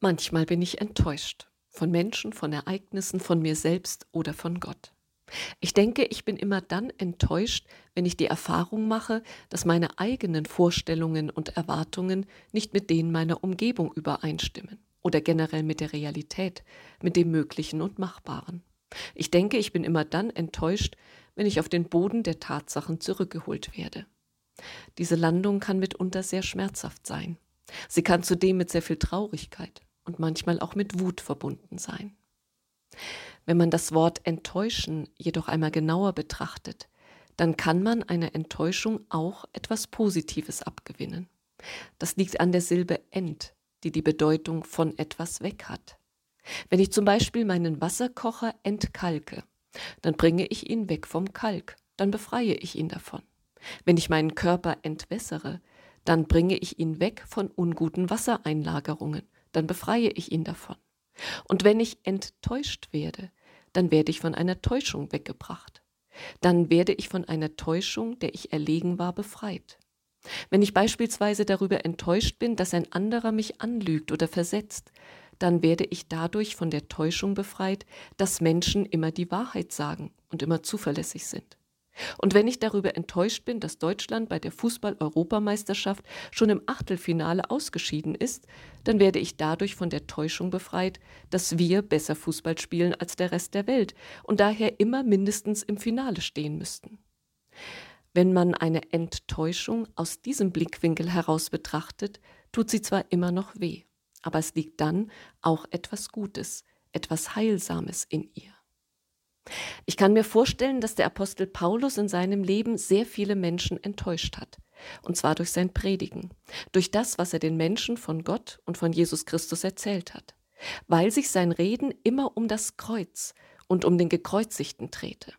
Manchmal bin ich enttäuscht von Menschen, von Ereignissen, von mir selbst oder von Gott. Ich denke, ich bin immer dann enttäuscht, wenn ich die Erfahrung mache, dass meine eigenen Vorstellungen und Erwartungen nicht mit denen meiner Umgebung übereinstimmen oder generell mit der Realität, mit dem Möglichen und Machbaren. Ich denke, ich bin immer dann enttäuscht, wenn ich auf den Boden der Tatsachen zurückgeholt werde. Diese Landung kann mitunter sehr schmerzhaft sein. Sie kann zudem mit sehr viel Traurigkeit, und manchmal auch mit Wut verbunden sein. Wenn man das Wort enttäuschen jedoch einmal genauer betrachtet, dann kann man einer Enttäuschung auch etwas Positives abgewinnen. Das liegt an der Silbe ent, die die Bedeutung von etwas weg hat. Wenn ich zum Beispiel meinen Wasserkocher entkalke, dann bringe ich ihn weg vom Kalk, dann befreie ich ihn davon. Wenn ich meinen Körper entwässere, dann bringe ich ihn weg von unguten Wassereinlagerungen, dann befreie ich ihn davon. Und wenn ich enttäuscht werde, dann werde ich von einer Täuschung weggebracht. Dann werde ich von einer Täuschung, der ich erlegen war, befreit. Wenn ich beispielsweise darüber enttäuscht bin, dass ein anderer mich anlügt oder versetzt, dann werde ich dadurch von der Täuschung befreit, dass Menschen immer die Wahrheit sagen und immer zuverlässig sind. Und wenn ich darüber enttäuscht bin, dass Deutschland bei der Fußball-Europameisterschaft schon im Achtelfinale ausgeschieden ist, dann werde ich dadurch von der Täuschung befreit, dass wir besser Fußball spielen als der Rest der Welt und daher immer mindestens im Finale stehen müssten. Wenn man eine Enttäuschung aus diesem Blickwinkel heraus betrachtet, tut sie zwar immer noch weh, aber es liegt dann auch etwas Gutes, etwas Heilsames in ihr. Ich kann mir vorstellen, dass der Apostel Paulus in seinem Leben sehr viele Menschen enttäuscht hat. Und zwar durch sein Predigen, durch das, was er den Menschen von Gott und von Jesus Christus erzählt hat, weil sich sein Reden immer um das Kreuz und um den Gekreuzigten drehte.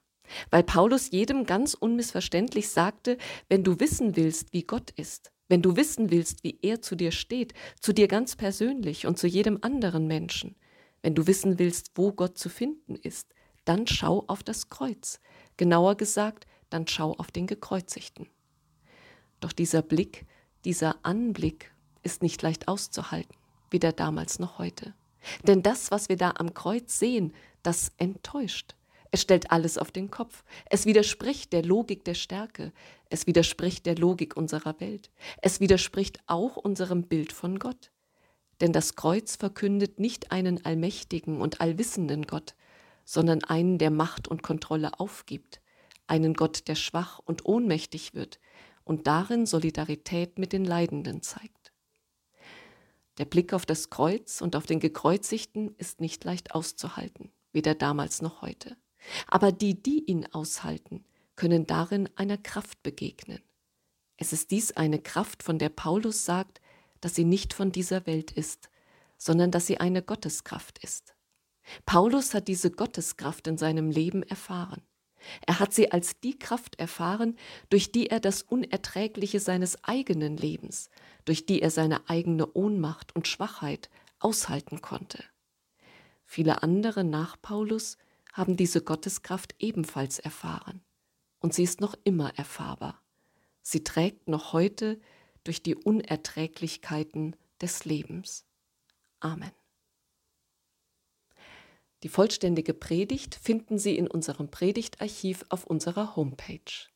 Weil Paulus jedem ganz unmissverständlich sagte, wenn du wissen willst, wie Gott ist, wenn du wissen willst, wie er zu dir steht, zu dir ganz persönlich und zu jedem anderen Menschen, wenn du wissen willst, wo Gott zu finden ist, dann schau auf das Kreuz. Genauer gesagt, dann schau auf den Gekreuzigten. Doch dieser Blick, dieser Anblick ist nicht leicht auszuhalten, weder damals noch heute. Denn das, was wir da am Kreuz sehen, das enttäuscht. Es stellt alles auf den Kopf. Es widerspricht der Logik der Stärke. Es widerspricht der Logik unserer Welt. Es widerspricht auch unserem Bild von Gott. Denn das Kreuz verkündet nicht einen allmächtigen und allwissenden Gott, sondern einen, der Macht und Kontrolle aufgibt, einen Gott, der schwach und ohnmächtig wird und darin Solidarität mit den Leidenden zeigt. Der Blick auf das Kreuz und auf den Gekreuzigten ist nicht leicht auszuhalten, weder damals noch heute. Aber die, die ihn aushalten, können darin einer Kraft begegnen. Es ist dies eine Kraft, von der Paulus sagt, dass sie nicht von dieser Welt ist, sondern dass sie eine Gotteskraft ist. Paulus hat diese Gotteskraft in seinem Leben erfahren. Er hat sie als die Kraft erfahren, durch die er das Unerträgliche seines eigenen Lebens, durch die er seine eigene Ohnmacht und Schwachheit aushalten konnte. Viele andere nach Paulus haben diese Gotteskraft ebenfalls erfahren. Und sie ist noch immer erfahrbar. Sie trägt noch heute durch die Unerträglichkeiten des Lebens. Amen. Die vollständige Predigt finden Sie in unserem Predigtarchiv auf unserer Homepage.